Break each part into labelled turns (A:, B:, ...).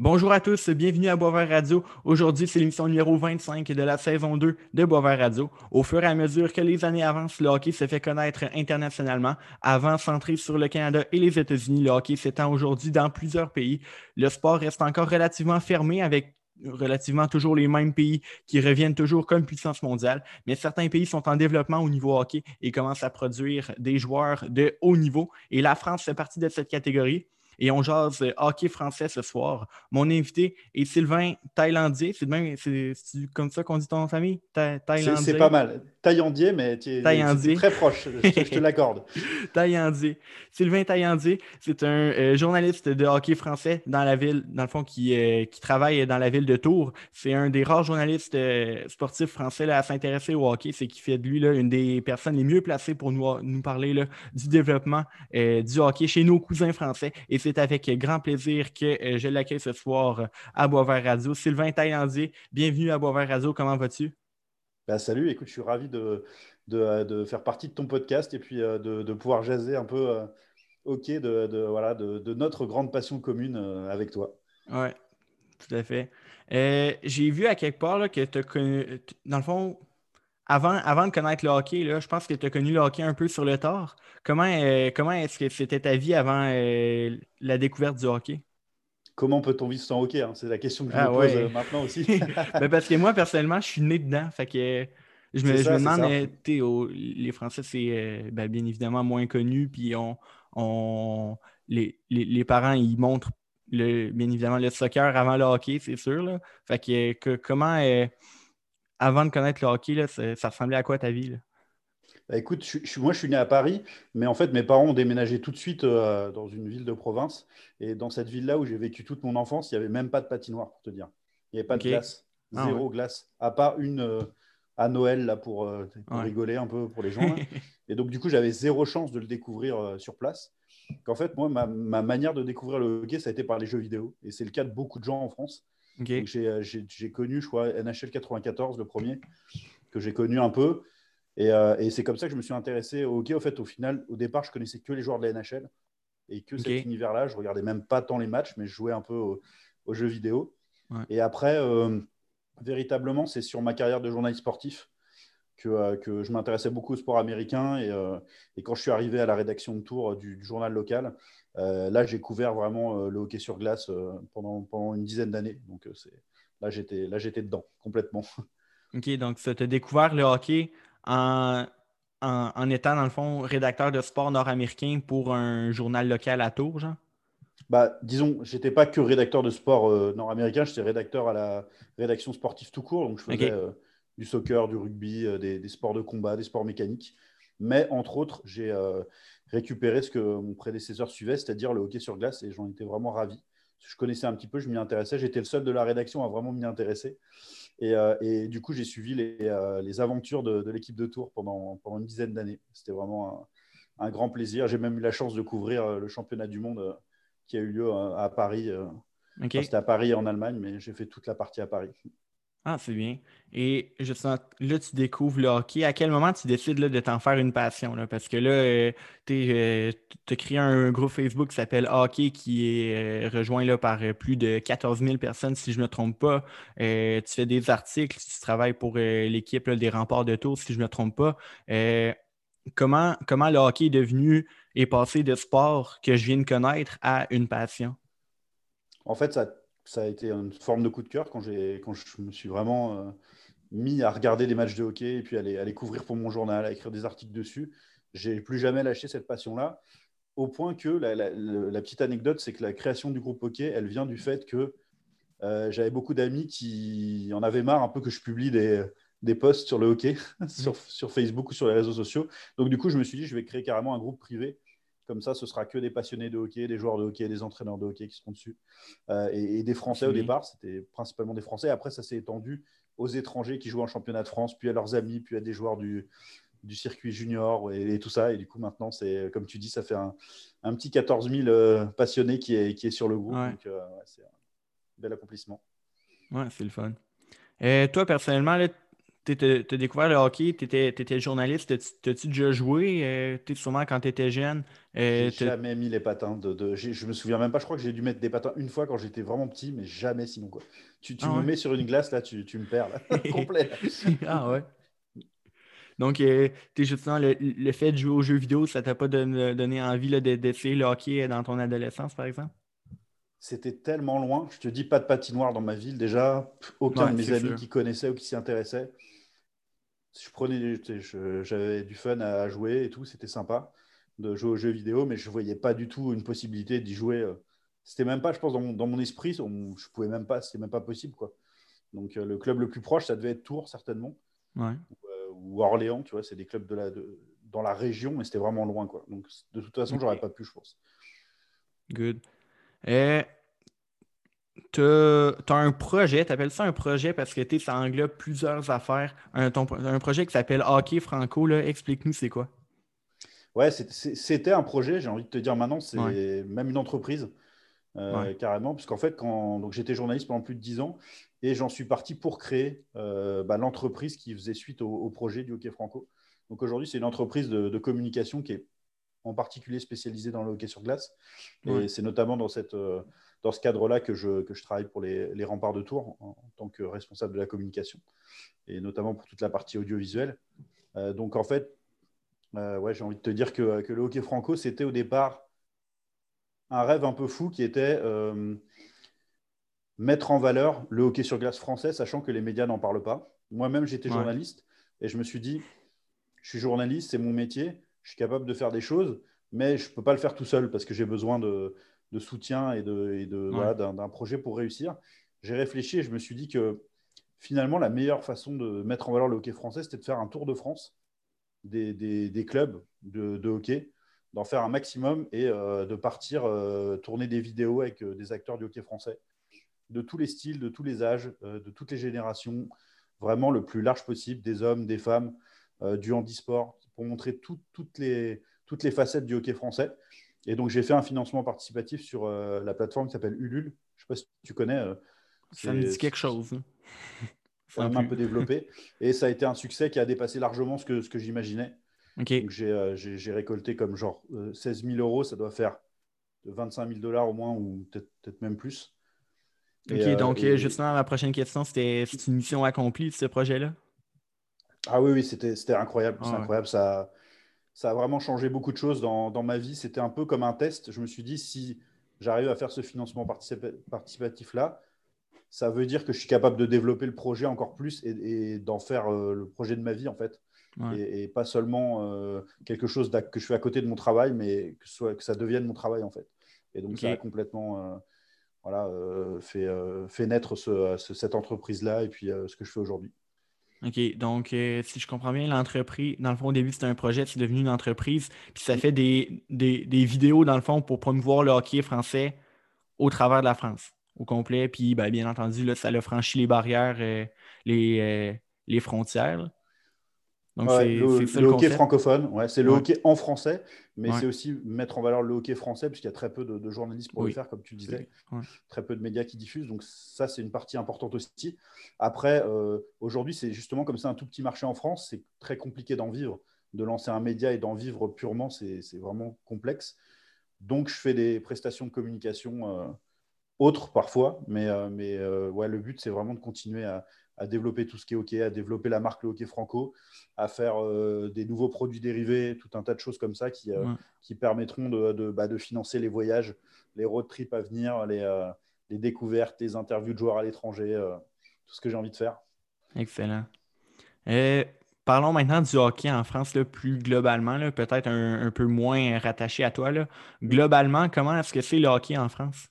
A: Bonjour à tous, bienvenue à Boisvert Radio. Aujourd'hui, c'est l'émission numéro 25 de la saison 2 de Boisvert Radio. Au fur et à mesure que les années avancent, le hockey se fait connaître internationalement. Avant centré sur le Canada et les États-Unis, le hockey s'étend aujourd'hui dans plusieurs pays. Le sport reste encore relativement fermé avec relativement toujours les mêmes pays qui reviennent toujours comme puissance mondiale, mais certains pays sont en développement au niveau hockey et commencent à produire des joueurs de haut niveau. Et la France fait partie de cette catégorie et on jase hockey français ce soir. Mon invité est Sylvain Thaïlandier. C'est comme ça qu'on dit ton famille?
B: Thaïlandier. C'est pas mal. Thaïlandier, mais tu es, très proche. je, te l'accorde.
A: Thaïlandier. Sylvain Thaïlandier, c'est un euh, journaliste de hockey français dans la ville, dans le fond, qui, euh, qui travaille dans la ville de Tours. C'est un des rares journalistes euh, sportifs français là, à s'intéresser au hockey. C'est qui fait de lui là, une des personnes les mieux placées pour nous, nous parler là, du développement du hockey chez nos cousins français. Et c'est avec grand plaisir que euh, je l'accueille ce soir euh, à Boisvert Radio. Sylvain Taillandier, bienvenue à Boisvert Radio. Comment vas-tu?
B: Ben, salut, écoute, je suis ravi de, de, faire partie de ton podcast et puis euh, de, pouvoir jaser un peu OK de, voilà, de, notre grande passion commune avec toi.
A: Oui, tout à fait. J'ai vu à quelque part que tu as connu, dans le fond, avant, avant de connaître le hockey, là, je pense que tu as connu le hockey un peu sur le tard. Comment, euh, comment est-ce que c'était ta vie avant euh, la découverte du hockey?
B: Comment peut-on vivre sans hockey? Hein? C'est la question que je me ah pose euh, maintenant aussi.
A: Ben, parce que moi, personnellement, je suis né dedans. Fait que je me, je me demande, les Français, c'est ben, bien évidemment moins connu. Puis on, on les, les, parents, ils montrent le, bien évidemment le soccer avant le hockey, c'est sûr. Là. Fait que, comment avant de connaître le hockey, ça, ressemblait à quoi ta vie?
B: Bah, écoute, moi je suis né à Paris, mais en fait mes parents ont déménagé tout de suite euh, dans une ville de province. Et dans cette ville-là où j'ai vécu toute mon enfance, il n'y avait même pas de patinoire, pour te dire. Il n'y avait pas de glace, ah zéro glace, à part une euh, à Noël là, pour, euh, rigoler un peu pour les gens. et donc du coup j'avais zéro chance de le découvrir sur place. Qu'en fait, moi, ma, ma, manière de découvrir le hockey, ça a été par les jeux vidéo. Et c'est le cas de beaucoup de gens en France. Euh, j'ai connu, je crois, NHL 94, le premier, que j'ai connu un peu. Euh, et, c'est comme ça que je me suis intéressé au hockey. Au fait, au final, au départ, je connaissais que les joueurs de la NHL et que cet univers-là. Je regardais même pas tant les matchs, mais je jouais un peu aux, jeux vidéo. Et après, euh, véritablement, c'est sur ma carrière de journaliste sportif que, que je m'intéressais beaucoup au sport américain. Et, et, quand je suis arrivé à la rédaction de Tours du journal local, euh, là, j'ai couvert vraiment euh, le hockey sur glace euh, pendant, pendant une dizaine d'années. Donc, là, j'étais là, j'étais dedans complètement.
A: OK, donc tu as découvert le hockey en, en, étant, dans le fond, rédacteur de sport nord-américain pour un journal local à Tours, Jean?
B: Bah, disons, j'étais pas que rédacteur de sport nord-américain, j'étais rédacteur à la rédaction sportive tout court. Donc, je faisais du soccer, du rugby, des, des, sports de combat, des sports mécaniques. Mais entre autres, j'ai récupérer ce que mon prédécesseur suivait, c'est-à-dire le hockey sur glace, et j'en étais vraiment ravi. Je connaissais un petit peu, je m'y intéressais. J'étais le seul de la rédaction à vraiment m'y intéresser. Et, euh, du coup, j'ai suivi les, euh, aventures de, l'équipe de Tours pendant, pendant une dizaine d'années. C'était vraiment un, grand plaisir. J'ai même eu la chance de couvrir euh, le championnat du monde qui a eu lieu à, Paris. C'était à Paris en Allemagne, mais j'ai fait toute la partie à Paris.
A: Ah, c'est bien. Et sens, là, tu découvres le hockey. À quel moment tu décides de t'en faire une passion? Parce que là, euh, tu as euh, créé un groupe Facebook qui s'appelle Hockey qui est euh, rejoint là, par plus de 14 000 personnes, si je ne me trompe pas. tu fais des articles, tu travailles pour l'équipe des remparts de Tours, si je ne me trompe pas. comment, comment le hockey est devenu et passé de sport que je viens de connaître à une passion?
B: En fait, ça ça a été une forme de coup de cœur quand, quand je me suis vraiment euh, mis à regarder des matchs de hockey et puis à les, couvrir pour mon journal, à écrire des articles dessus. J'ai plus jamais lâché cette passion-là, au point que la, petite anecdote, c'est que la création du groupe hockey, elle vient du fait que euh, j'avais beaucoup d'amis qui en avaient marre un peu que je publie des, des posts sur le hockey, sur, sur, Facebook ou sur les réseaux sociaux. Donc du coup, je me suis dit, je vais créer carrément un groupe privé comme ça, ce sera que des passionnés de hockey, des joueurs de hockey, des entraîneurs de hockey qui seront dessus. Euh, et, des Français au départ, c'était principalement des Français. Après, ça s'est étendu aux étrangers qui jouent en championnat de France, puis à leurs amis, puis à des joueurs du, du circuit junior et, tout ça. Et du coup, maintenant, c'est comme tu dis, ça fait un, un petit 14 000 euh, passionnés qui est, qui est sur le groupe. Donc, euh, c'est un bel accomplissement.
A: Ouais, c'est le fun. Et toi, personnellement, tu as découvert le hockey, tu étais, journaliste, t'as-tu déjà joué euh, sûrement quand tu étais jeune?
B: Euh, j'ai jamais mis les patins. De, je me souviens même pas, je crois que j'ai dû mettre des patins une fois quand j'étais vraiment petit, mais jamais sinon. Quoi. Tu, tu ah me mets sur une glace, là, tu, tu me perds, là, complet.
A: ah ouais. Donc, euh, justement, le, le, fait de jouer aux jeux vidéo, ça t'a pas donné envie d'essayer le hockey dans ton adolescence, par exemple?
B: C'était tellement loin. Je te dis pas de patinoire dans ma ville déjà. Aucun de mes amis qui connaissaient ou qui s'y intéressaient. Je prenais, j'avais du fun à jouer et tout, c'était sympa de jouer aux jeux vidéo, mais je voyais pas du tout une possibilité d'y jouer. Euh. C'était même pas, je pense, dans mon, dans mon esprit, je pouvais même pas, c'était même pas possible quoi. Donc euh, le club le plus proche, ça devait être Tours certainement,
A: ouais.
B: ou, euh, Orléans, tu vois, c'est des clubs de la, de, dans la région, mais c'était vraiment loin quoi. Donc de toute façon, j'aurais pas pu, je pense.
A: Good. Et tu as, un projet, tu appelles ça un projet parce que ça englobe plusieurs affaires. Un, un projet qui s'appelle Hockey Franco, explique-nous c'est quoi?
B: Ouais, c'était un projet, j'ai envie de te dire maintenant, c'est même une entreprise, euh, carrément, puisqu'en fait, quand j'étais journaliste pendant plus de 10 ans, et j'en suis parti pour créer euh, bah, l'entreprise qui faisait suite au, projet du hockey franco. Donc aujourd'hui, c'est une entreprise de, communication qui est en particulier spécialisée dans le hockey sur glace. Et c'est notamment dans, cette, euh, dans ce cadre-là que je, que je travaille pour les, remparts de Tours en, tant que responsable de la communication, et notamment pour toute la partie audiovisuelle. donc en fait, euh, ouais, j'ai envie de te dire que, le hockey franco, c'était au départ un rêve un peu fou qui était euh, mettre en valeur le hockey sur glace français, sachant que les médias n'en parlent pas. Moi-même, j'étais journaliste et je me suis dit, je suis journaliste, c'est mon métier, je suis capable de faire des choses, mais je ne peux pas le faire tout seul parce que j'ai besoin de, soutien et d'un de, projet pour réussir. J'ai réfléchi et je me suis dit que finalement, la meilleure façon de mettre en valeur le hockey français, c'était de faire un tour de France des, clubs de, hockey, d'en faire un maximum et euh, de partir euh, tourner des vidéos avec euh, des acteurs du hockey français, de tous les styles, de tous les âges, de toutes les générations, vraiment le plus large possible, des hommes, des femmes, du handisport, pour montrer toutes, les, toutes les facettes du hockey français. Et donc, j'ai fait un financement participatif sur la plateforme qui s'appelle Ulule. Je ne sais pas si tu connais.
A: Ça me dit quelque chose. Hein
B: un peu développé. Et ça a été un succès qui a dépassé largement ce que, ce que j'imaginais.
A: Euh,
B: j'ai récolté comme genre 16 euh, 000 euros, ça doit faire 25 000 dollars au moins, ou peut-être même plus.
A: Ok, euh, donc justement, ma prochaine question, c'était une mission accomplie de ce projet-là?
B: Ah oui, oui, c'était incroyable. c'est incroyable. Ça, ça a vraiment changé beaucoup de choses dans, dans ma vie. C'était un peu comme un test. Je me suis dit, si j'arrive à faire ce financement participatif-là, ça veut dire que je suis capable de développer le projet encore plus et, d'en faire euh, le projet de ma vie, en fait. Et, pas seulement euh, quelque chose que je fais à côté de mon travail, mais que, soit, que ça devienne mon travail, en fait. Et donc, ça a complètement euh, voilà, fait, fait naître cette entreprise-là et puis ce que je fais aujourd'hui.
A: OK. Donc, si je comprends bien, l'entreprise, dans le fond, au début, c'était un projet, c'est devenu une entreprise, puis ça fait des, des, des, vidéos, dans le fond, pour promouvoir le hockey français au travers de la France au complet. Puis, ben, bien entendu, là, ça a franchi les barrières, euh, les, euh, les frontières.
B: Donc, le, hockey francophone, ouais, c'est le hockey en français, mais c'est aussi mettre en valeur le hockey français, puisqu'il y a très peu de, journalistes pour le faire, comme tu le disais, très peu de médias qui diffusent, donc ça, c'est une partie importante aussi. Après, euh, aujourd'hui, c'est justement comme c'est un tout petit marché en France, c'est très compliqué d'en vivre. De lancer un média et d'en vivre purement, c'est vraiment complexe. Donc, je fais des prestations de communication autre parfois, mais, euh, mais euh, ouais, le but, c'est vraiment de continuer à, développer tout ce qui est hockey, à développer la marque le hockey franco, à faire euh, des nouveaux produits dérivés, tout un tas de choses comme ça qui, qui permettront de, de, bah, de, financer les voyages, les road trips à venir, les, les découvertes, les interviews de joueurs à l'étranger, tout ce que j'ai envie de faire.
A: Excellent. Et parlons maintenant du hockey en France le plus globalement, peut-être un, un, peu moins rattaché à toi. Là. Globalement, comment est-ce que c'est le hockey en France?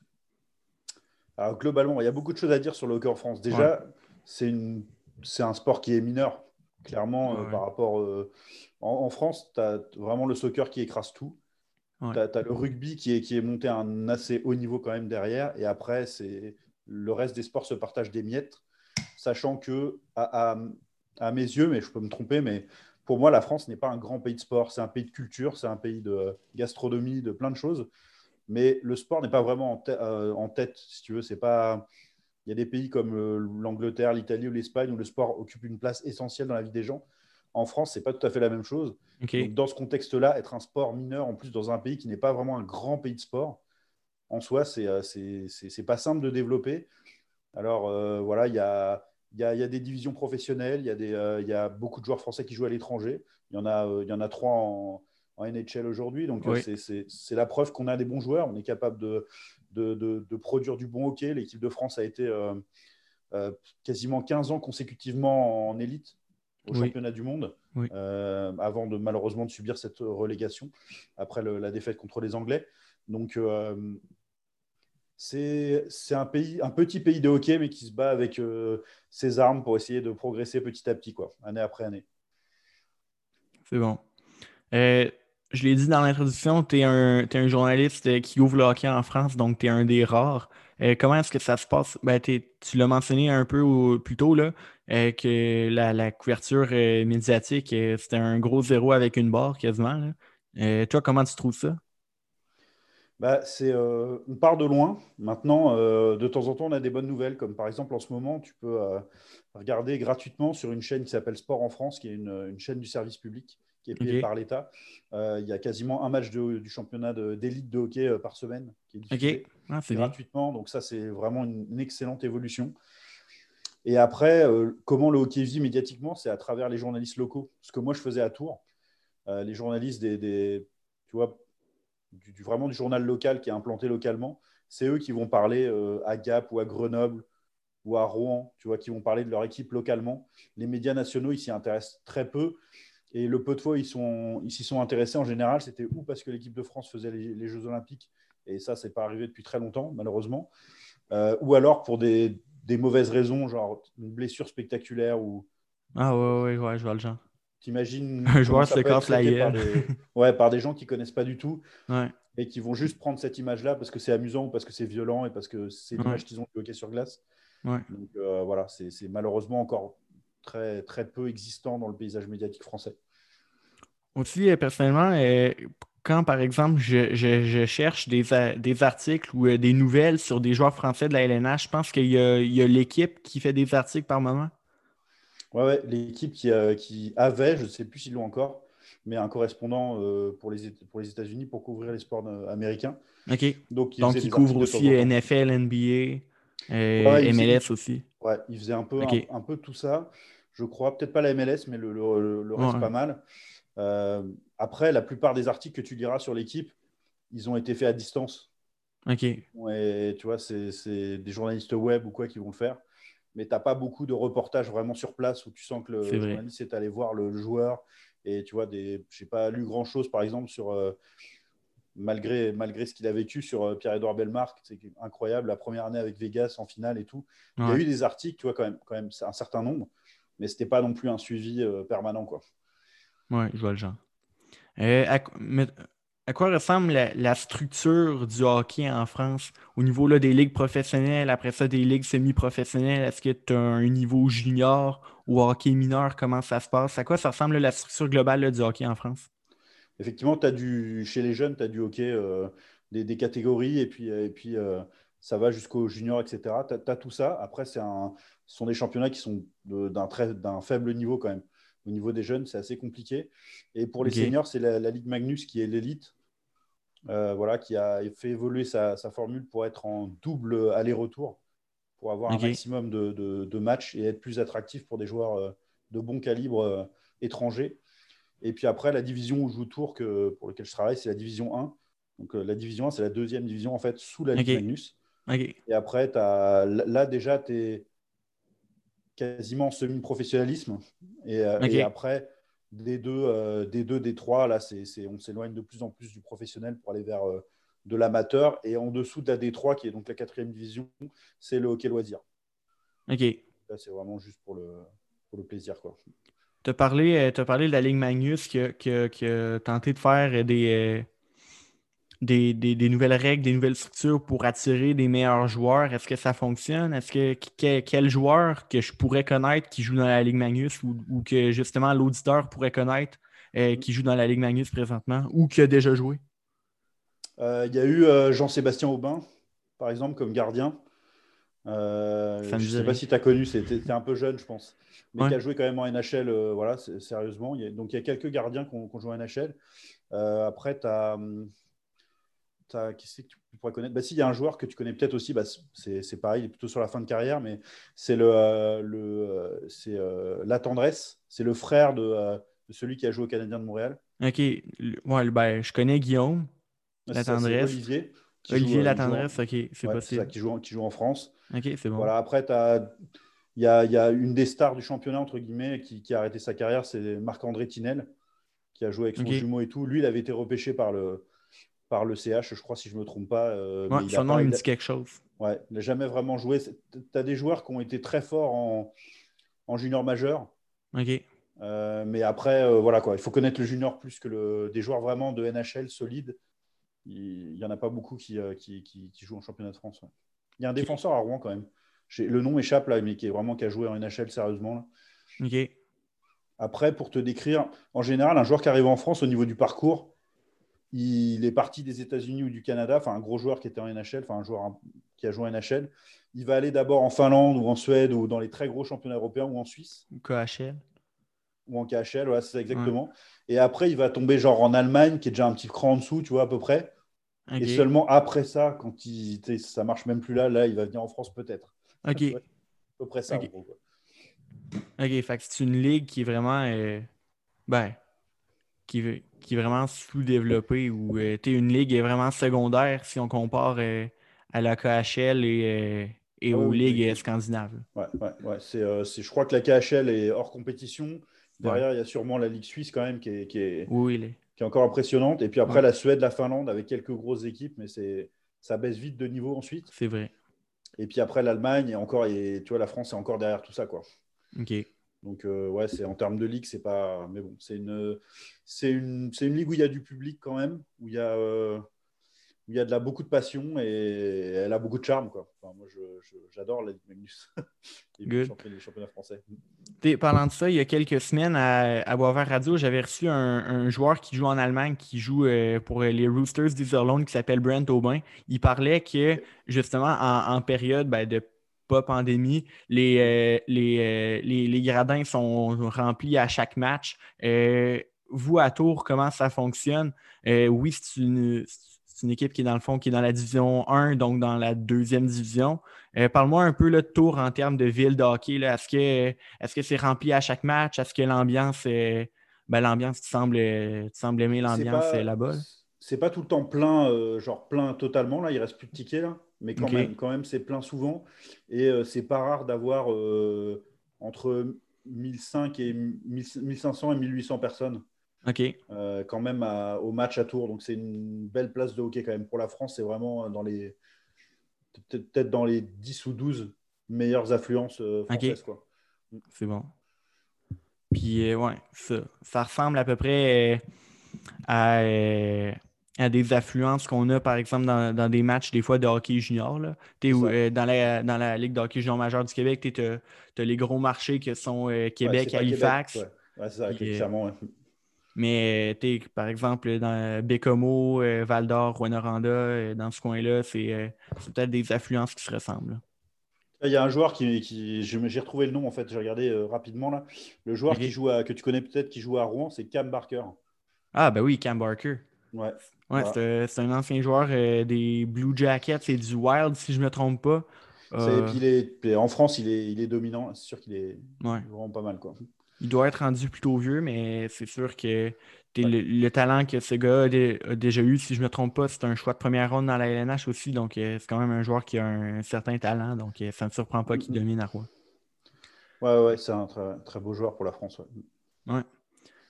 B: Alors, globalement, il y a beaucoup de choses à dire sur le hockey en France. Déjà, c'est un sport qui est mineur, clairement, euh, par rapport. Euh, en, France, tu as vraiment le soccer qui écrase tout. Tu as, le rugby qui est, qui est monté à un assez haut niveau quand même derrière. Et après, c'est le reste des sports se partagent des miettes, sachant que, à, mes yeux, mais je peux me tromper, mais pour moi, la France n'est pas un grand pays de sport. C'est un pays de culture, c'est un pays de gastronomie, de plein de choses mais le sport n'est pas vraiment en, euh, tête, si tu veux. C'est pas Il y a des pays comme l'Angleterre, l'Italie ou l'Espagne où le sport occupe une place essentielle dans la vie des gens. En France, ce n'est pas tout à fait la même chose. dans ce contexte-là, être un sport mineur, en plus dans un pays qui n'est pas vraiment un grand pays de sport, en soi, c'est n'est pas simple de développer. Alors voilà, il y a, y, a, y a, des divisions professionnelles, il y, a des, y a beaucoup de joueurs français qui jouent à l'étranger. Il y en a, il y en a trois en, en NHL aujourd'hui. Donc, euh, c'est la preuve qu'on a des bons joueurs. On est capable de, de, produire du bon hockey. L'équipe de France a été euh, euh, quasiment 15 ans consécutivement en élite au championnat du monde, avant de malheureusement de subir cette relégation après la défaite contre les Anglais. Donc, c'est un, pays, un petit pays de hockey, mais qui se bat avec ses armes pour essayer de progresser petit à petit, quoi, année après année.
A: C'est bon je l'ai dit dans l'introduction, tu es, un journaliste qui ouvre le hockey en France, donc tu es un des rares. Euh, comment est-ce que ça se passe? Ben, tu l'as mentionné un peu plus tôt, là, euh, que la, couverture euh, médiatique, c'était un gros zéro avec une barre quasiment. toi, comment tu trouves ça?
B: Bah, c'est, on part de loin. Maintenant, de temps en temps, on a des bonnes nouvelles, comme par exemple en ce moment, tu peux regarder gratuitement sur une chaîne qui s'appelle Sport en France, qui est une chaîne du service public qui est payé par l'État. Euh, il y a quasiment un match du championnat d'élite de, hockey euh, par semaine qui est diffusé ah, gratuitement. Donc ça, c'est vraiment une, excellente évolution. Et après, euh, comment le hockey vit médiatiquement C'est à travers les journalistes locaux. Ce que moi, je faisais à Tours. les journalistes des, tu vois, du, vraiment du journal local qui est implanté localement, c'est eux qui vont parler à Gap ou à Grenoble ou à Rouen, tu vois, qui vont parler de leur équipe localement. Les médias nationaux, ils s'y intéressent très peu. Et le peu de fois, ils s'y sont, intéressés en général, c'était ou parce que l'équipe de France faisait les, Jeux Olympiques, et ça, c'est pas arrivé depuis très longtemps, malheureusement, euh, ou alors pour des, mauvaises raisons, genre une blessure spectaculaire ou.
A: Ah ouais, ouais, ouais, je vois le genre.
B: T'imagines.
A: Un joueur se
B: par des... Ouais, par des gens qui connaissent pas du tout. Et qui vont juste prendre cette image-là parce que c'est amusant ou parce que c'est violent et parce que c'est l'image qu'ils ont du hockey sur glace. Donc euh, voilà, c'est malheureusement encore très, très peu existant dans le paysage médiatique français.
A: Aussi, euh, personnellement, euh, quand par exemple je, cherche des, des, articles ou euh, des nouvelles sur des joueurs français de la LNH, je pense qu'il y a, l'équipe qui fait des articles par moment.
B: Oui, ouais, l'équipe qui, qui, avait, je ne sais plus s'ils l'ont encore, mais un correspondant pour les, pour les États-Unis pour couvrir les sports américains.
A: OK. Donc, il, couvre aussi NFL, NBA, MLS aussi.
B: Ouais, il faisait un peu, un, peu tout ça je crois. Peut-être pas la MLS, mais le, reste pas mal. Euh, après, la plupart des articles que tu liras sur l'équipe, ils ont été faits à distance.
A: Ok.
B: Et tu vois, c'est des journalistes web ou quoi qui vont le faire. Mais tu n'as pas beaucoup de reportages vraiment sur place où tu sens que le journaliste est allé voir le, joueur. Et tu vois, des, je n'ai pas lu grand-chose, par exemple, sur, euh, malgré, malgré ce qu'il a vécu sur euh, Pierre-Edouard Belmarc. C'est incroyable, la première année avec Vegas en finale et tout. Il y a eu des articles, tu vois, quand même, quand même un certain nombre mais ce n'était pas non plus un suivi euh, permanent. Quoi.
A: Ouais, je vois le genre. Euh, à, quoi ressemble la, structure du hockey en France au niveau là, des ligues professionnelles, après ça des ligues semi-professionnelles? Est-ce que tu as un niveau junior ou hockey mineur? Comment ça se passe? À quoi ça ressemble la structure globale du hockey en France?
B: Effectivement, as du, chez les jeunes, tu as du hockey, euh, des, catégories, et puis, et puis ça va jusqu'au junior, etc. Tu as, tout ça. Après, c'est un, ce sont des championnats qui sont d'un faible niveau quand même. Au niveau des jeunes, c'est assez compliqué. Et pour les seniors, c'est la, Ligue Magnus qui est l'élite, euh, voilà, qui a fait évoluer sa, formule pour être en double aller-retour, pour avoir un maximum de, matchs et être plus attractif pour des joueurs euh, de bon calibre euh, étrangers. Et puis après, la division où je joue Tour, que, pour laquelle je travaille, c'est la division 1. Donc la division 1, c'est la deuxième division en fait sous la Ligue Magnus. Et après, as, là déjà, tu es quasiment semi-professionnalisme. Et, euh, et, après, des deux, euh, des deux, des trois, là, c'est, on s'éloigne de plus en plus du professionnel pour aller vers euh, de l'amateur. Et en dessous de la D3, qui est donc la quatrième division, c'est le hockey loisir.
A: OK.
B: Là, c'est vraiment juste pour le, pour le plaisir. Quoi.
A: Tu as parlé, parlé de la Ligue Magnus qui a, tenté de faire des, des, nouvelles règles, des nouvelles structures pour attirer des meilleurs joueurs? Est-ce que ça fonctionne? Est-ce que, quel joueur que je pourrais connaître qui joue dans la Ligue Magnus ou, que justement l'auditeur pourrait connaître euh, qui joue dans la Ligue Magnus présentement ou qui a déjà joué?
B: Euh, il y a eu euh, Jean-Sébastien Aubin, par exemple, comme gardien. Je ne sais pas si tu as connu, c'était un peu jeune, je pense. Mais qui a joué quand même en NHL, voilà, sérieusement. donc il y a quelques gardiens qui ont, joué en NHL. après, tu as. Hum, qui c'est que tu pourrais connaître? Bah, si, il y a un joueur que tu connais peut-être aussi, bah, c'est pareil, il est plutôt sur la fin de carrière, mais c'est le, euh, le euh, c'est euh, La Tendresse, c'est le frère de, celui qui a joué au Canadien de Montréal.
A: Ok, ouais, ben, je connais Guillaume, La Tendresse.
B: Olivier.
A: Olivier La Tendresse, ok, c'est possible.
B: Ça, qui, joue, qui joue en France.
A: Ok, c'est bon.
B: Voilà, après, il y a, y a, une des stars du championnat, entre guillemets, qui, qui a arrêté sa carrière, c'est Marc-André Tinel, qui a joué avec son jumeau et tout. Lui, il avait été repêché par le, par le CH, je crois, si je ne me trompe pas.
A: Euh, son nom, il me dit quelque chose.
B: Ouais, il n'a jamais vraiment joué. Tu as des joueurs qui ont été très forts en, en junior majeur.
A: Ok.
B: Euh, mais après, euh, voilà quoi, il faut connaître le junior plus que le, des joueurs vraiment de NHL solides. Il n'y en a pas beaucoup qui, qui, qui, jouent en championnat de France. Il y a un défenseur à Rouen quand même. Le nom échappe là, mais qui est vraiment qui a joué en NHL sérieusement.
A: Ok.
B: Après, pour te décrire, en général, un joueur qui arrive en France au niveau du parcours, il est parti des États-Unis ou du Canada, enfin un gros joueur qui était en NHL, enfin un joueur qui a joué en NHL. Il va aller d'abord en Finlande ou en Suède ou dans les très gros championnats européens ou en Suisse.
A: Ou KHL.
B: Ou en KHL, voilà, c'est ça exactement. Et après, il va tomber genre en Allemagne, qui est déjà un petit cran en dessous, tu vois, à peu près. Et seulement après ça, quand il, ça marche même plus là, là, il va venir en France peut-être.
A: OK. à
B: peu près ça,
A: OK, fait c'est une ligue qui est vraiment. Euh, ben, qui, qui est vraiment sous-développée ou euh, une ligue est vraiment secondaire si on compare euh, à la KHL et, euh, et ah aux ligues scandinaves.
B: Ouais, ouais, ouais. je crois que la KHL est hors compétition. Derrière, il y a sûrement la Ligue suisse quand même qui est, qui est,
A: oui,
B: qui est encore impressionnante. Et puis après, la Suède, la Finlande avec quelques grosses équipes, mais ça baisse vite de niveau ensuite.
A: C'est vrai.
B: Et puis après, l'Allemagne et encore, et, tu vois, la France est encore derrière tout ça. Quoi.
A: OK.
B: Donc, euh, ouais, c'est en termes de ligue, c'est pas. Mais bon, c'est une, c'est une, c'est une ligue où il y a du public quand même, où il y a, euh, où il y a de la, beaucoup de passion et elle a beaucoup de charme. Quoi. Enfin, moi, j'adore la Ligue Magnus. les, championnats, français.
A: Parlant de ça, il y a quelques semaines à, à Boisvert Radio, j'avais reçu un, joueur qui joue en Allemagne, qui joue euh, pour les Roosters d'Iserlohn, qui s'appelle Brent Aubin. Il parlait que, justement, en, période ben, de pas pandémie, les, euh, euh, les, les, gradins sont remplis à chaque match. Euh, vous, à Tours, comment ça fonctionne? oui, c'est une, une, équipe qui est dans le fond, qui est dans la division 1, donc dans la deuxième division. Parle-moi un peu de Tours en termes de ville de hockey. Est-ce que c'est rempli à chaque match? Est-ce que l'ambiance est. Ben, l'ambiance, tu sembles, tu sembles aimer l'ambiance là-bas?
B: C'est pas tout le temps plein, genre plein totalement. Là, il reste plus de tickets. Là mais quand même, quand même c'est plein souvent. Et euh, c'est pas rare d'avoir euh, entre 1005 et 1500 et 1800 personnes.
A: Ok.
B: Euh, quand même au match à Tours. Donc c'est une belle place de hockey quand même. Pour la France, c'est vraiment dans les peut-être dans les 10 ou 12 meilleures affluences françaises.
A: C'est bon. Puis ouais, ça, ça, ressemble à peu près à à des affluences qu'on a, par exemple, dans, des matchs, des fois, de hockey junior. Là. Euh, dans, la, dans la Ligue de hockey junior majeur du Québec, tu as, les gros marchés qui sont euh, Québec, Halifax.
B: ouais. c'est ça, clairement.
A: Mais, par exemple, dans Bécomo, euh, Val-d'Or, Rwanda, dans ce coin-là, c'est peut-être des affluences qui se ressemblent.
B: Il y a un joueur qui, qui j'ai retrouvé le nom en fait, j'ai regardé rapidement là. Le joueur qui joue à, que tu connais peut-être qui joue à Rouen, c'est Cam Barker.
A: Ah ben oui, Cam Barker.
B: Ouais.
A: Ouais, c'est un ancien joueur euh, des Blue Jackets et du Wild, si je ne me trompe pas.
B: Euh, en France, il est, il est dominant. C'est sûr qu'il est vraiment pas mal. Quoi.
A: Il doit être rendu plutôt vieux, mais c'est sûr que le, talent que ce gars a, déjà eu, si je ne me trompe pas, c'est un choix de première ronde dans la LNH aussi. Donc, euh, c'est quand même un joueur qui a un, certain talent. Donc, ça ne me surprend pas qu'il domine à Rouen.
B: Ouais, ouais, c'est un très, très, beau joueur pour la France.
A: Ouais.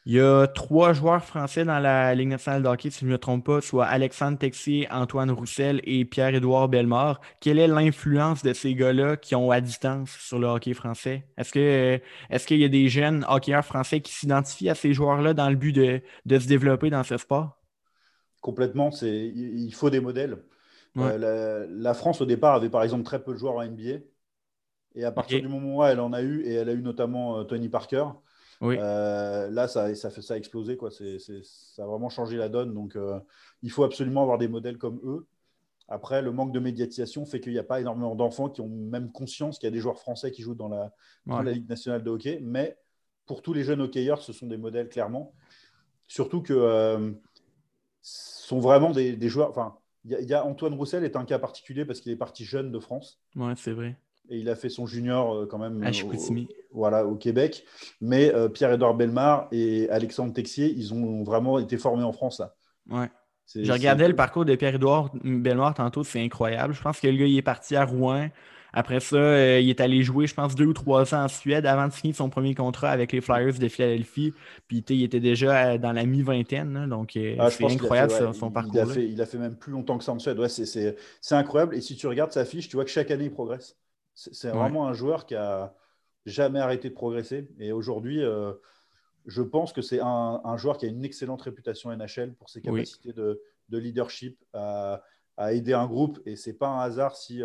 A: Il y a trois joueurs français dans la Ligue nationale de hockey, si je ne me trompe pas, soit Alexandre Texier, Antoine Roussel et Pierre-Édouard Bellemare. Quelle est l'influence de ces gars-là qui ont à distance sur le hockey français? Est-ce que est-ce qu'il y a des jeunes hockeyeurs français qui s'identifient à ces joueurs-là dans le but de, se développer dans ce sport?
B: Complètement. il faut des modèles. Euh, la, France, au départ, avait par exemple très peu de joueurs en NBA. Et à partir du moment où elle en a eu, et elle a eu notamment euh, Tony Parker, euh, là, ça, ça, fait ça a explosé. Quoi. ça a vraiment changé la donne. Donc, euh, il faut absolument avoir des modèles comme eux. Après, le manque de médiatisation fait qu'il n'y a pas énormément d'enfants qui ont même conscience qu'il y a des joueurs français qui jouent dans la, la Ligue nationale de hockey. Mais pour tous les jeunes hockeyeurs, ce sont des modèles clairement. Surtout que euh, sont vraiment des, joueurs. Enfin, il y, a Antoine Roussel est un cas particulier parce qu'il est parti jeune de France.
A: Ouais, c'est vrai.
B: Et il a fait son junior euh, quand même au, voilà, au Québec. Mais euh, Pierre-Edouard Belmar et Alexandre Texier, ils ont vraiment été formés en France. Là.
A: Ouais. Je regardais le parcours de Pierre-Edouard Belmar tantôt, c'est incroyable. Je pense que le gars, il est parti à Rouen. Après ça, euh, il est allé jouer, je pense, deux ou trois ans en Suède avant de finir son premier contrat avec les Flyers de Philadelphie. Puis il était déjà dans la mi-vingtaine. Donc euh, ah, c'est incroyable son parcours.
B: Il a, fait, il a, fait, même plus longtemps que ça en Suède. Ouais, c'est incroyable. Et si tu regardes sa fiche, tu vois que chaque année, il progresse. C'est vraiment un joueur qui a jamais arrêté de progresser. Et aujourd'hui, je pense que c'est un, joueur qui a une excellente réputation NHL pour ses capacités de, leadership à, aider un groupe. Et c'est pas un hasard si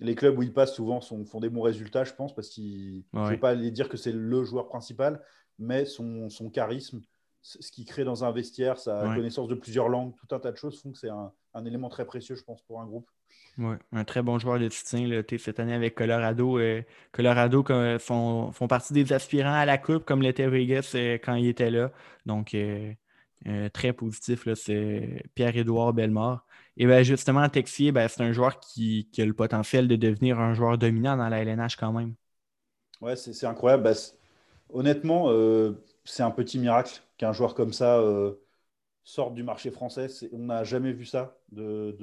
B: les clubs où il passe souvent font des bons résultats, je pense, parce qu'il ne ouais. pas aller dire que c'est le joueur principal, mais son, charisme, ce qu'il crée dans un vestiaire, sa connaissance de plusieurs langues, tout un tas de choses font que c'est un, élément très précieux, je pense, pour un groupe.
A: Oui, un très bon joueur de soutien cette année avec Colorado. Euh, Colorado font, font, partie des aspirants à la Coupe, comme l'était Vegas euh, quand il était là. Donc, euh, très positif, c'est Pierre-Édouard Bellemare. Et bien justement, Texier, ben, c'est un joueur qui, a le potentiel de devenir un joueur dominant dans la LNH quand même.
B: Ouais, c'est incroyable. Ben, honnêtement, c'est un petit miracle qu'un joueur comme ça euh, sorte du marché français. On n'a jamais vu ça de,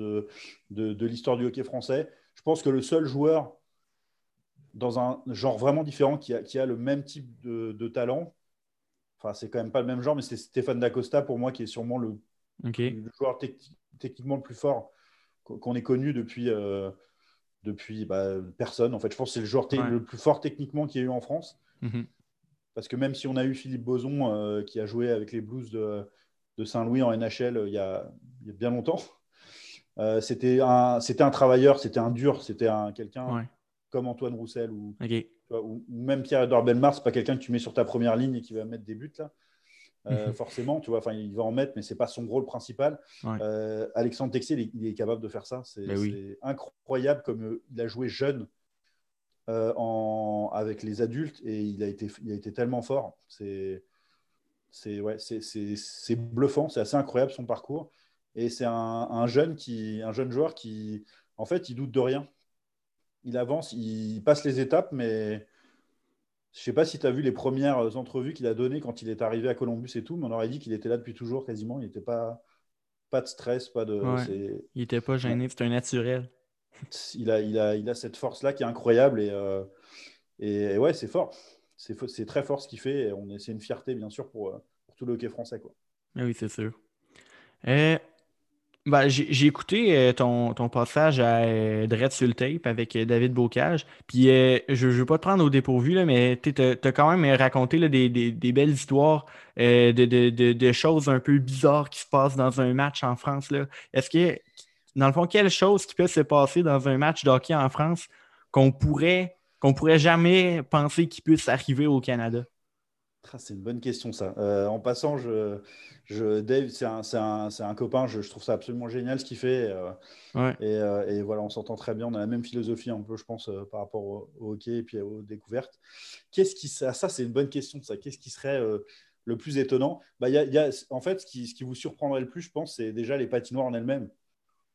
B: de, l'histoire du hockey français. Je pense que le seul joueur dans un genre vraiment différent qui a, qui a le même type de, talent, enfin, c'est quand même pas le même genre, mais c'est Stéphane Dacosta pour moi qui est sûrement le, le joueur technique techniquement le plus fort qu'on ait connu depuis, euh, depuis bah, personne. En fait, je pense que c'est le joueur le plus fort techniquement qu'il y a eu en France. Mhm. Parce que même si on a eu Philippe Boson euh, qui a joué avec les Blues de, de Saint-Louis en NHL euh, il y, a, il, y a, bien longtemps, c'était un, un travailleur, c'était un dur, c'était un, quelqu'un comme Antoine Roussel ou, ou, même Pierre-Edouard Belmar, c'est pas quelqu'un que tu mets sur ta première ligne et qui va mettre des buts là. Euh, mhm. forcément, tu vois, enfin, il va en mettre, mais c'est pas son rôle principal. Euh, Alexandre Texier, il est, capable de faire ça. C'est incroyable comme euh, il a joué jeune en, avec les adultes et il a été, il a été tellement fort. C'est ouais, c'est bluffant, c'est assez incroyable son parcours. Et c'est un, un, jeune qui, un jeune joueur qui, en fait, il doute de rien. Il avance, il passe les étapes, mais je ne sais pas si tu as vu les premières entrevues qu'il a données quand il est arrivé à Columbus et tout, mais on aurait dit qu'il était là depuis toujours quasiment. Il n'était pas, pas de stress, pas de.
A: Il n'était pas gêné, c'était un naturel.
B: Il a, il a, il a cette force-là qui est incroyable et, euh, et, ouais, c'est fort. C'est très fort ce qu'il fait. C'est une fierté, bien sûr, pour, euh, pour tout le hockey français. Quoi.
A: Oui, c'est sûr. Et ben, j'ai écouté euh, ton, passage à euh, le tape avec euh, David Bocage. Puis euh, je ne veux pas te prendre au dépourvu, là, mais tu as, quand même raconté des, belles histoires de, choses un peu bizarres qui se passent dans un match en France. Est-ce que, dans le fond, quelle chose qui peut se passer dans un match de hockey en France qu'on pourrait qu'on pourrait jamais penser qu'il puisse arriver au Canada?
B: Ah, c'est une bonne question, ça. en passant, je, Dave, c'est un, copain, je, trouve ça absolument génial ce qu'il fait. Euh, euh, et, voilà, on s'entend très bien. On a la même philosophie un peu, je pense, euh, par rapport au, hockey et puis aux découvertes. Qu'est-ce qui, ça, ça c'est une bonne question, ça. Qu'est-ce qui serait le plus étonnant? Bah, y a, En fait, ce qui, ce qui, vous surprendrait le plus, je pense, c'est déjà les patinoires en elles-mêmes.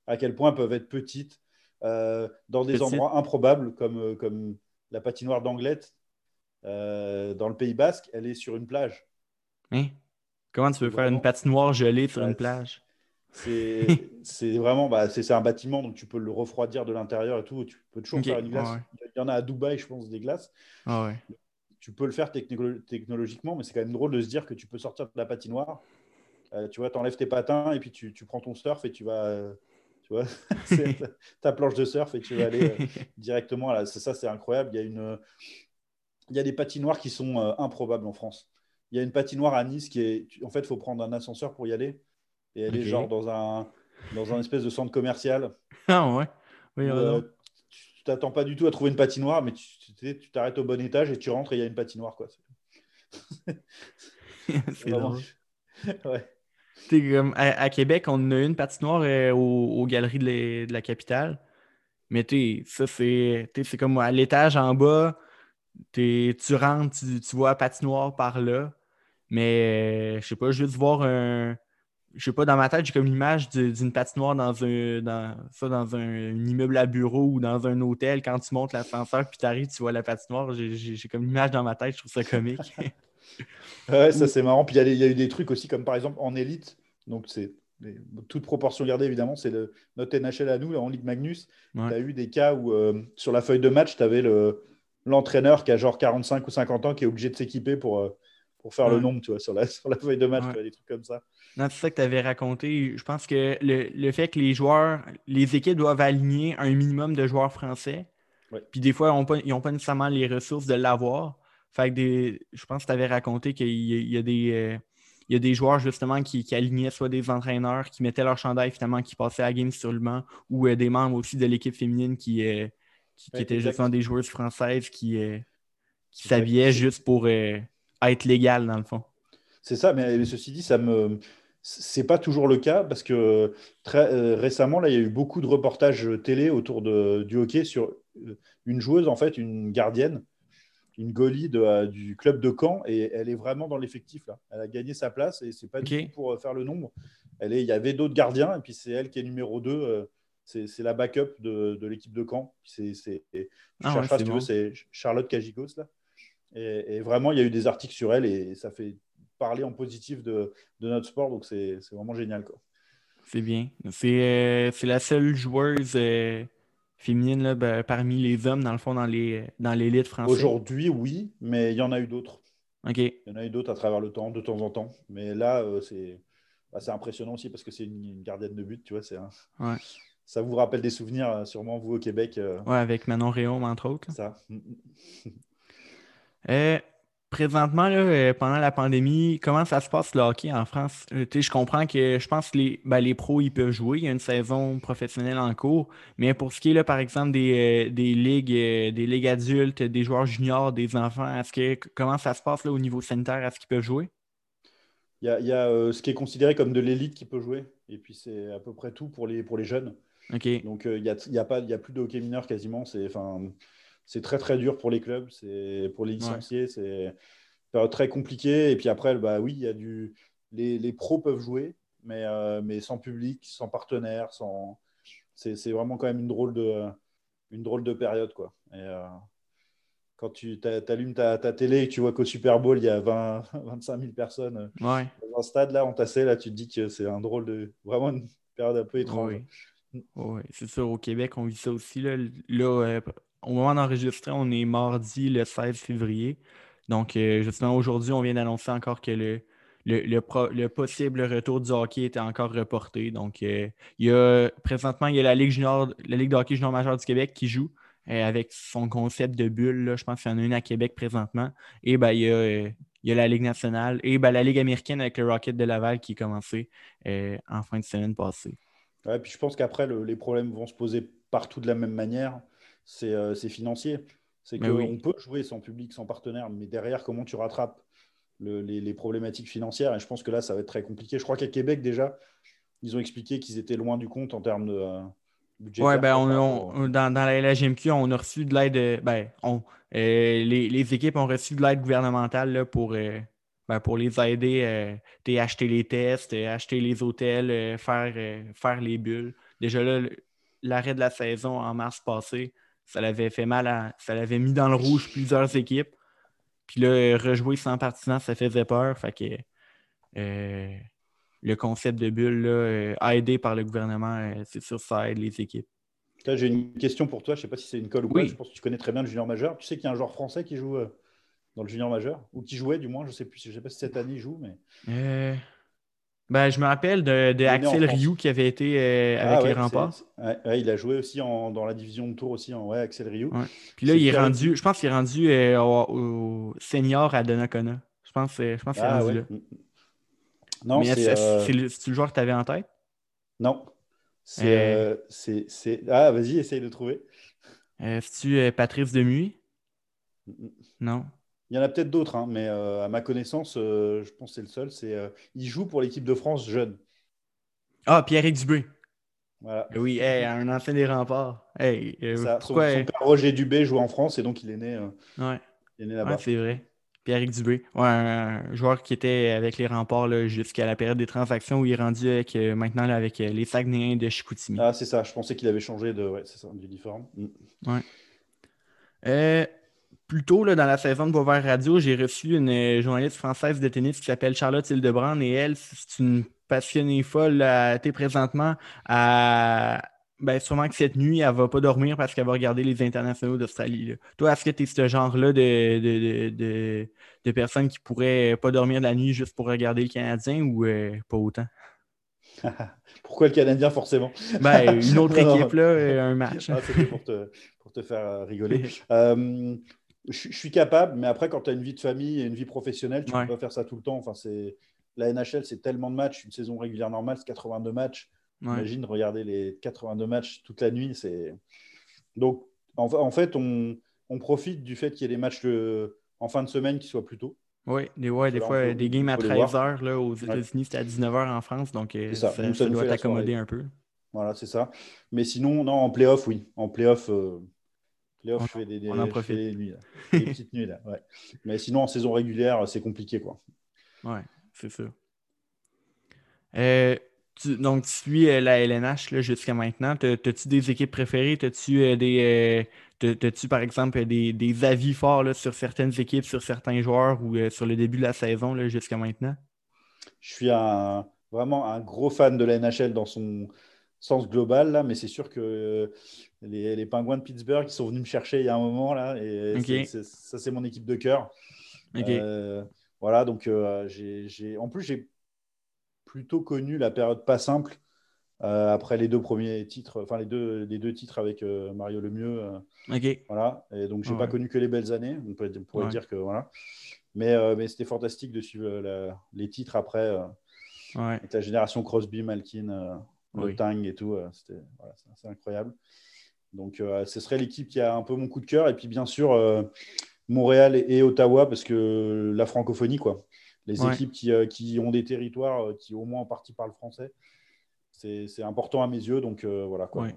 B: À quel point elles peuvent être petites, dans des endroits improbables, comme, comme la patinoire d'Anglette, dans le Pays Basque, elle est sur une plage.
A: Oui. Comment tu veux faire une patinoire gelée sur une plage?
B: C'est vraiment bah, c'est un bâtiment, donc tu peux le refroidir de l'intérieur et tout. Tu peux toujours faire une glace. Il y en a à Dubaï, je pense, des glaces.
A: Ah
B: tu peux le faire technologiquement, mais c'est quand même drôle de se dire que tu peux sortir de la patinoire. Euh, tu vois, tu enlèves tes patins et puis tu, tu, prends ton surf et tu vas. Euh, tu vois, ta planche de surf et tu vas aller euh, directement. Là. Ça, c'est incroyable. Il y, a une, il y a des patinoires qui sont improbables en France. Il y a une patinoire à Nice qui est. En fait, il faut prendre un ascenseur pour y aller. Et elle est genre dans un, dans un espèce de centre commercial.
A: Ah ouais. Oui,
B: euh, tu t'attends pas du tout à trouver une patinoire, mais tu t'arrêtes au bon étage et tu rentres et il y a une patinoire. quoi.
A: C'est vraiment...
B: ouais.
A: À, Québec, on a une patinoire aux, galeries de, la capitale. Mais ça, c'est comme à l'étage en bas, tu rentres, tu, vois la patinoire par là. Mais je sais pas, juste voir un, je sais pas, dans ma tête, j'ai comme l'image d'une patinoire dans un dans, ça, dans un, immeuble à bureau ou dans un hôtel. Quand tu montes l'ascenseur puis tu arrives, tu vois la patinoire. J'ai comme l'image dans ma tête, je trouve ça comique.
B: ouais, ça c'est marrant. Puis il y, a eu des trucs aussi, comme par exemple en élite. Donc c'est toute proportion gardée, évidemment, c'est notre NHL à nous, en Ligue Magnus. Tu as eu des cas où euh, sur la feuille de match, tu avais l'entraîneur qui a genre 45 ou 50 ans qui est obligé de s'équiper pour. Euh, pour faire le nombre, tu vois, sur la, sur la feuille de match, des trucs comme ça.
A: Non, c'est ça que tu avais raconté. Je pense que le, fait que les joueurs, les équipes doivent aligner un minimum de joueurs français. Puis des fois, ils n'ont pas, nécessairement les ressources de l'avoir. Fait que des, je pense que tu avais raconté qu'il y, a des. Euh, il y a des joueurs justement qui, alignaient soit des entraîneurs qui mettaient leur chandail finalement, qui passaient à la game sur le banc, ou euh, des membres aussi de l'équipe féminine qui, euh, qui, étaient justement des joueuses françaises qui, qui s'habillaient juste pour être légal, dans le fond.
B: C'est ça, mais ceci dit, ça me. C'est pas toujours le cas parce que très récemment, là, il y a eu beaucoup de reportages télé autour de, du hockey sur une joueuse, en fait, une gardienne, une goalie de, du club de Caen, et elle est vraiment dans l'effectif. là. Elle a gagné sa place et c'est pas du tout pour euh, faire le nombre. Elle est, il y avait d'autres gardiens, et puis c'est elle qui est numéro 2. c'est la backup de, de l'équipe de Caen. C'est, ah si tu veux, c'est Charlotte Cagigos, là. Et, vraiment, il y a eu des articles sur elle et ça fait parler en positif de, notre sport. Donc, c'est vraiment génial.
A: C'est bien. C'est euh, la seule joueuse euh, féminine là, ben, parmi les hommes, dans le fond, dans l'élite dans française.
B: Aujourd'hui, oui, mais il y en a eu d'autres.
A: OK.
B: Il y en a eu d'autres à travers le temps, de temps en temps. Mais là, euh, bah, c'est impressionnant aussi parce que c'est une, gardienne de but, tu vois.
A: Un...
B: Ça vous rappelle des souvenirs, sûrement, vous, au Québec.
A: Ouais, avec Manon Réaume, entre autres.
B: Ça.
A: Euh, présentement, euh, pendant la pandémie, comment ça se passe le hockey en France? Euh, je comprends que je pense que les, ben, les pros ils peuvent jouer, il y a une saison professionnelle en cours, mais pour ce qui est là, par exemple des, ligues, des ligues adultes, des joueurs juniors, des enfants, est-ce que comment ça se passe là, au niveau sanitaire? Est-ce qu'ils peuvent jouer?
B: Il y a, ce qui est considéré comme de l'élite qui peut jouer, et puis c'est à peu près tout pour les, pour les jeunes.
A: Donc
B: il n'y a, y a, pas, a plus de hockey mineur quasiment. C'est, c'est très très dur pour les clubs, c'est pour les licenciés, c'est très compliqué. Et puis après, bah oui, il y a du, les, les pros peuvent jouer, mais, euh, mais sans public, sans partenaire, sans, c'est vraiment quand même une drôle de, une drôle de période quoi. Et, euh, quand tu allumes ta, ta, télé et que tu vois qu'au Super Bowl, il y a 20, 25 000 personnes euh, dans un stade là entassé, là, tu te dis que c'est un drôle de. Vraiment une période un peu étrange.
A: Oui, c'est sûr, au Québec, on vit ça aussi. Là, là au moment d'enregistrer, on est mardi le 16 février. Donc, euh, justement, aujourd'hui, on vient d'annoncer encore que le, le, possible retour du hockey était encore reporté. Donc, euh, il y a présentement, il y a la Ligue junior, la Ligue de hockey junior majeur du Québec qui joue euh, avec son concept de bulle. Je pense qu'il y en a une à Québec présentement. Et ben, il, y a, la Ligue nationale et ben, la Ligue américaine avec le Rocket de Laval qui a commencé en fin de semaine passée.
B: Ouais, puis je pense qu'après, les problèmes vont se poser partout de la même manière. Euh, c'est financier. C'est qu'on peut jouer sans public, sans partenaire, mais derrière, comment tu rattrapes les, problématiques financières? Et je pense que là, ça va être très compliqué. Je crois qu'à Québec, déjà, ils ont expliqué qu'ils étaient loin du compte en termes de euh, budget.
A: Oui, ben, on, dans, la LGMQ, on a reçu de l'aide. Ben, euh, les, équipes ont reçu de l'aide gouvernementale pour, ben, pour les aider, à acheter les tests, acheter les hôtels, faire, faire les bulles. Déjà là, l'arrêt de la saison en mars passé, ça l'avait fait mal à. Ça l'avait mis dans le rouge plusieurs équipes. Puis là, rejouer sans partisans, ça faisait peur. Fait que euh, le concept de bulle, là, euh, aidé par le gouvernement, euh, c'est sûr ça aide les équipes.
B: J'ai une question pour toi. Je ne sais pas si c'est une colle ou pas. Je pense que tu connais très bien le junior majeur. Tu sais qu'il y a un joueur français qui joue dans le junior majeur? Ou qui jouait, du moins. Je ne sais, plus, je sais pas si cette année il joue. mais...
A: Ben, je me rappelle de, Axel Rioux qui avait été euh, ah avec les remparts.
B: il a joué aussi dans la division de tour aussi. En, ouais, Axel Rioux.
A: Puis là, il est rendu, je pense qu'il est rendu euh, au, senior à Donnacona. Je pense, je pense qu'il est ah rendu là. Mm, mm. Non, c'est euh, le, le, joueur que tu avais en tête?
B: Non. C'est. Ah, vas-y, essaye de trouver.
A: C'est-tu Patrice Demuy?
B: Mm,
A: non.
B: Il y en a peut-être d'autres, hein, mais à ma connaissance, je pense que c'est le seul. C'est, il joue pour l'équipe de France jeune.
A: Ah, Pierre-Éric Dubé. Oui, un ancien des remparts. Hey,
B: pourquoi... son, père Roger Dubé joue en France et donc il est né,
A: ouais. il est né là-bas. c'est vrai. Pierre-Éric Dubé, un, joueur qui était avec les remparts jusqu'à la période des transactions où il est rendu avec, euh, maintenant avec euh, les Saguenayens de Chicoutimi.
B: Ah, c'est ça. Je pensais qu'il avait changé de, ouais, c'est ça, différent. Mm.
A: Ouais. Euh, plus tôt dans la saison de Beauvert Radio, j'ai reçu une journaliste française de tennis qui s'appelle Charlotte Hildebrand et elle, c'est une passionnée folle. Elle était présentement à, ben, sûrement que cette nuit, elle va pas dormir parce qu'elle va regarder les internationaux d'Australie. Toi, est-ce que tu es ce genre-là de, de, personnes qui pourraient pas dormir la nuit juste pour regarder le Canadien ou euh, pas autant?
B: Pourquoi le Canadien, forcément?
A: Ben, une autre équipe, là, euh, un match.
B: Ah, C'était pour te, faire euh, je, suis capable, mais après, quand tu as une vie de famille et une vie professionnelle, tu ne peux pas faire ça tout le temps. Enfin, la NHL, c'est tellement de matchs. Une saison régulière normale, c'est 82 matchs. Imagine regarder les 82 matchs toute la nuit. C'est donc en, fait on, profite du fait qu'il y ait des matchs en fin de semaine qui soient plus tôt.
A: Oui, des, des fois des games à 13h aux États-Unis, c'était à 19h en France, donc euh, ça, ça, doit t'accommoder un peu.
B: Voilà, c'est ça. Mais sinon, non, en playoff, oui. En playoff, euh, playoff je fais des, nuits, des petites nuits. Là, Mais sinon, en saison régulière, c'est compliqué. quoi.
A: Ouais, c'est ça. Euh, donc, tu suis euh, la LNH jusqu'à maintenant. As-tu des équipes préférées? As-tu euh, des. Euh, tu par exemple des, avis forts sur certaines équipes, sur certains joueurs ou sur le début de la saison jusqu'à maintenant?
B: Je suis vraiment un gros fan de la NHL dans son sens global, là, mais c'est sûr que les, les, Pingouins de Pittsburgh qui sont venus me chercher il y a un moment, là, et ça, c'est mon équipe de cœur. voilà, donc j'ai en plus, j'ai plutôt connu la période pas simple euh, après les deux premiers titres, enfin les deux, les deux titres avec euh, Mario Lemieux. Euh, voilà. Et donc, j'ai pas connu que les belles années. On, pourrait dire que voilà. Mais, mais c'était fantastique de suivre les titres après. Avec la génération Crosby, Malkin, oui. Tang et tout. c'était voilà, incroyable. Donc, ce serait l'équipe qui a un peu mon coup de cœur. Et puis, bien sûr, Montréal et, et, Ottawa, parce que la francophonie, quoi les équipes qui, euh, qui, ont des territoires euh, qui au moins en partie parlent français. C'est important à mes yeux. Donc euh, voilà. Quoi.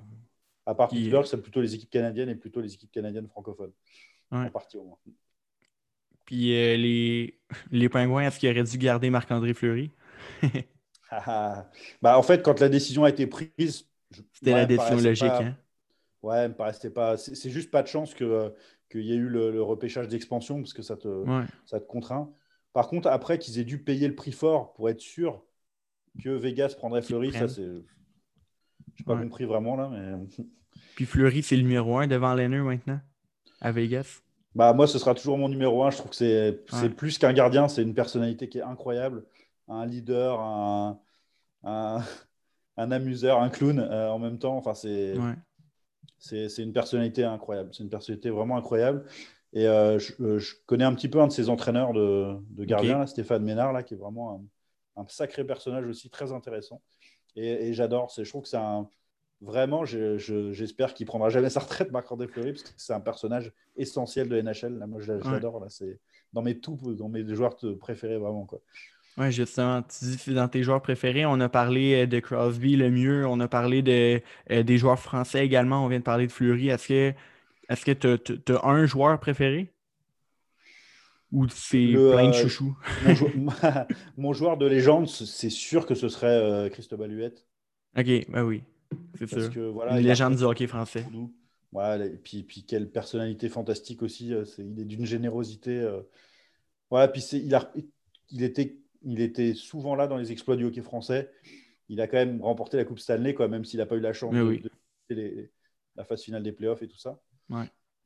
B: À part Pittsburgh, c'est plutôt les équipes canadiennes et plutôt les équipes canadiennes francophones. En partie au moins.
A: Puis les, les Pingouins, est-ce qu'ils auraient dû garder Marc-André Fleury?
B: bah, En fait, quand la décision a été prise.
A: C'était la décision logique. Hein?
B: Ouais, me paraissait pas. C'est juste pas de chance qu'il y ait eu le, repêchage d'expansion parce que ça te, ça te contraint. Par contre, après qu'ils aient dû payer le prix fort pour être sûr que Vegas prendrait Fleury, ça c'est. Je n'ai pas compris vraiment là. Mais...
A: Puis Fleury, c'est le numéro un devant Lenner maintenant, à Vegas.
B: Bah, moi, ce sera toujours mon numéro un. Je trouve que c'est plus qu'un gardien, c'est une personnalité qui est incroyable. Un leader, un, un, amuseur, un clown euh, en même temps. Enfin, c'est c'est une personnalité incroyable. C'est une personnalité vraiment incroyable. Et euh, euh, je, connais un petit peu un de ses entraîneurs de, de gardien, Stéphane Ménard, là, qui est vraiment un, sacré personnage aussi, très intéressant. Et, j'adore. Je trouve que c'est un. Vraiment, j'espère qu'il prendra jamais sa retraite, Marc-André Fleury, parce que c'est un personnage essentiel de NHL. Là, moi, je l'adore. Là, c'est dans mes tout, dans mes joueurs préférés, vraiment. Quoi.
A: Oui, justement, tu dis dans tes joueurs préférés. On a parlé euh, de Crosby, le mieux. On a parlé de, des joueurs français également. On vient de parler de Fleury. Est-ce que est-ce que tu as, un joueur préféré? Ou c'est plein de euh, chouchous?
B: mon, joueur de légende, c'est sûr que ce serait euh, Christophe Huette.
A: OK, ben oui. C'est sûr. Que, voilà, Une légende du hockey français.
B: Voilà, et puis, puis quelle personnalité fantastique aussi. Euh, il est d'une générosité. Voilà, puis il, a, il, était, il était souvent là dans les exploits du hockey français. Il a quand même remporté la Coupe Stanley, quoi, même s'il n'a pas eu la chance de, la phase finale des playoffs et tout ça.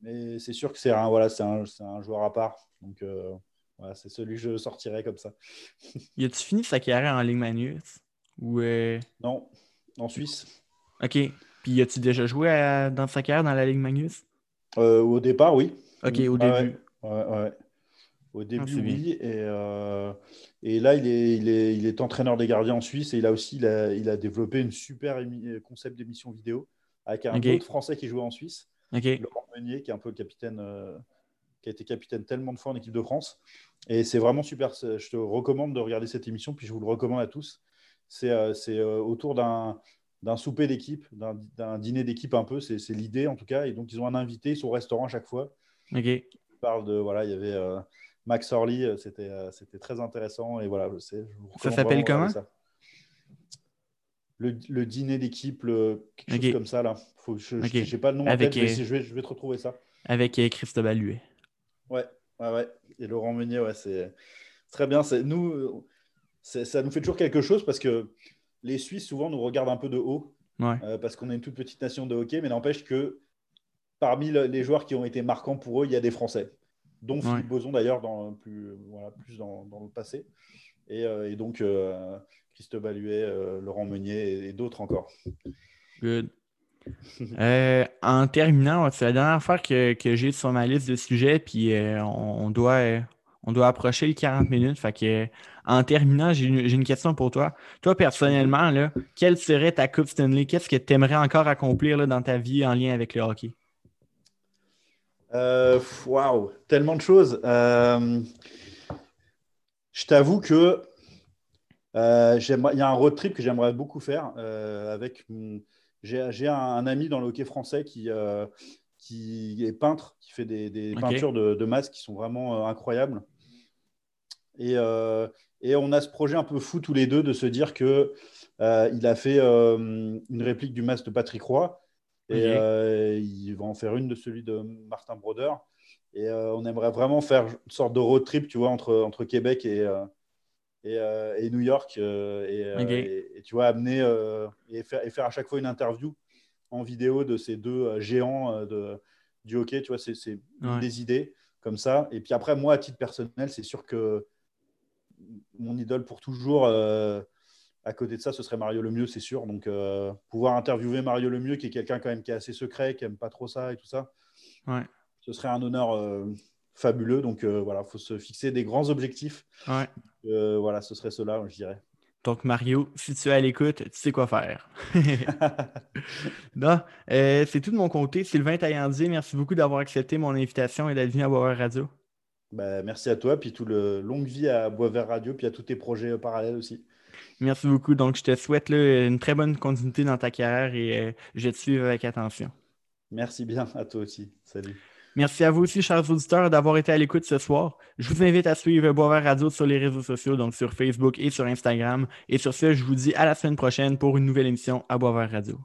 B: Mais c'est sûr que c'est un, voilà, un, un, joueur à part. Donc, euh, voilà, c'est celui que je sortirais comme ça.
A: y a-tu fini sa carrière en Ligue Magnus? Ou euh,
B: Non, en Suisse.
A: OK. Puis y a-tu déjà joué dans sa carrière dans la Ligue Magnus?
B: Euh, Au départ, oui.
A: OK, au début.
B: Ouais, ouais, Au début, ah, oui. Et, et, là, il est, il, est, il est entraîneur des gardiens en Suisse et il a aussi il a, il a développé une super concept d'émission vidéo avec un autre Français qui jouait en Suisse. Laurent Meunier, qui est un peu le capitaine euh, qui a été capitaine tellement de fois en équipe de France. Et c'est vraiment super. Je te recommande de regarder cette émission, puis je vous le recommande à tous. C'est autour d'un d'un souper d'équipe, d'un dîner d'équipe un peu, c'est l'idée en tout cas. Et donc ils ont un invité, ils sont au restaurant à chaque fois.
A: Ok. Ils
B: parlent de voilà, il y avait Max Orly, c'était c'était très intéressant et voilà, je
A: ça s'appelle comment?
B: Le, dîner d'équipe, quelque chose comme ça là. Faut, je n'ai pas le nom Avec, en tête, mais je vais, je vais te retrouver ça.
A: Avec Christophe Alluet.
B: Ouais, ouais, ouais. Et Laurent Meunier, ouais, c'est très bien. Nous, ça nous fait toujours quelque chose parce que les Suisses souvent nous regardent un peu de haut euh, parce qu'on est une toute petite nation de hockey, mais n'empêche que parmi les joueurs qui ont été marquants pour eux, il y a des Français, dont Philippe Boson d'ailleurs, dans, plus, voilà, plus dans, le passé. Et, euh, donc, euh, Christophe Baluet, euh, Laurent Meunier et, d'autres encore.
A: Good. En terminant, c'est la dernière fois que, j'ai sur ma liste de sujets, puis on, doit, on doit approcher les 40 minutes. Fait que, en terminant, j'ai une, question pour toi. Toi, personnellement, là, quelle serait ta Coupe Stanley? Qu'est-ce que tu aimerais encore accomplir là, dans ta vie en lien avec le hockey?
B: Waouh, tellement de choses. je t'avoue que euh, il y a un road trip que j'aimerais beaucoup faire euh, avec. J'ai un, ami dans le hockey français qui, euh, qui est peintre, qui fait des, peintures de, de, masques qui sont vraiment incroyables. Et, et, on a ce projet un peu fou tous les deux de se dire que il a fait une réplique du masque de Patrick Roy et il va en faire une de celui de Martin Broder. Et on aimerait vraiment faire une sorte de road trip, tu vois, entre, entre Québec et, euh, et, New York. Euh, euh, et, tu vois, amener et faire, et, faire, à chaque fois une interview en vidéo de ces deux géants de, du hockey. Tu vois, c'est des idées comme ça. Et puis après, moi, à titre personnel, c'est sûr que mon idole pour toujours, à côté de ça, ce serait Mario Lemieux, c'est sûr. Donc, pouvoir interviewer Mario Lemieux, qui est quelqu'un quand même qui est assez secret, qui aime pas trop ça et tout ça,
A: ouais.
B: ce serait un honneur fabuleux. Donc voilà, il faut se fixer des grands objectifs.
A: Ouais.
B: Euh, voilà, ce serait cela, je dirais.
A: Donc, Mario, si tu es à l'écoute, tu sais quoi faire. non, euh, c'est tout de mon côté. Sylvain Taillandier, merci beaucoup d'avoir accepté mon invitation et d'être venu à Boisvert Radio.
B: Ben, merci à toi, puis toute le longue vie à Boisvert Radio, puis à tous tes projets euh, parallèles aussi.
A: Merci beaucoup. Donc, je te souhaite une très bonne continuité dans ta carrière et je vais te suivre avec attention.
B: Merci bien à toi aussi. Salut.
A: Merci à vous aussi, chers auditeurs, d'avoir été à l'écoute ce soir. Je vous invite à suivre Boisvert Radio sur les réseaux sociaux, donc sur Facebook et sur Instagram. Et sur ce, je vous dis à la semaine prochaine pour une nouvelle émission à Boisvert Radio.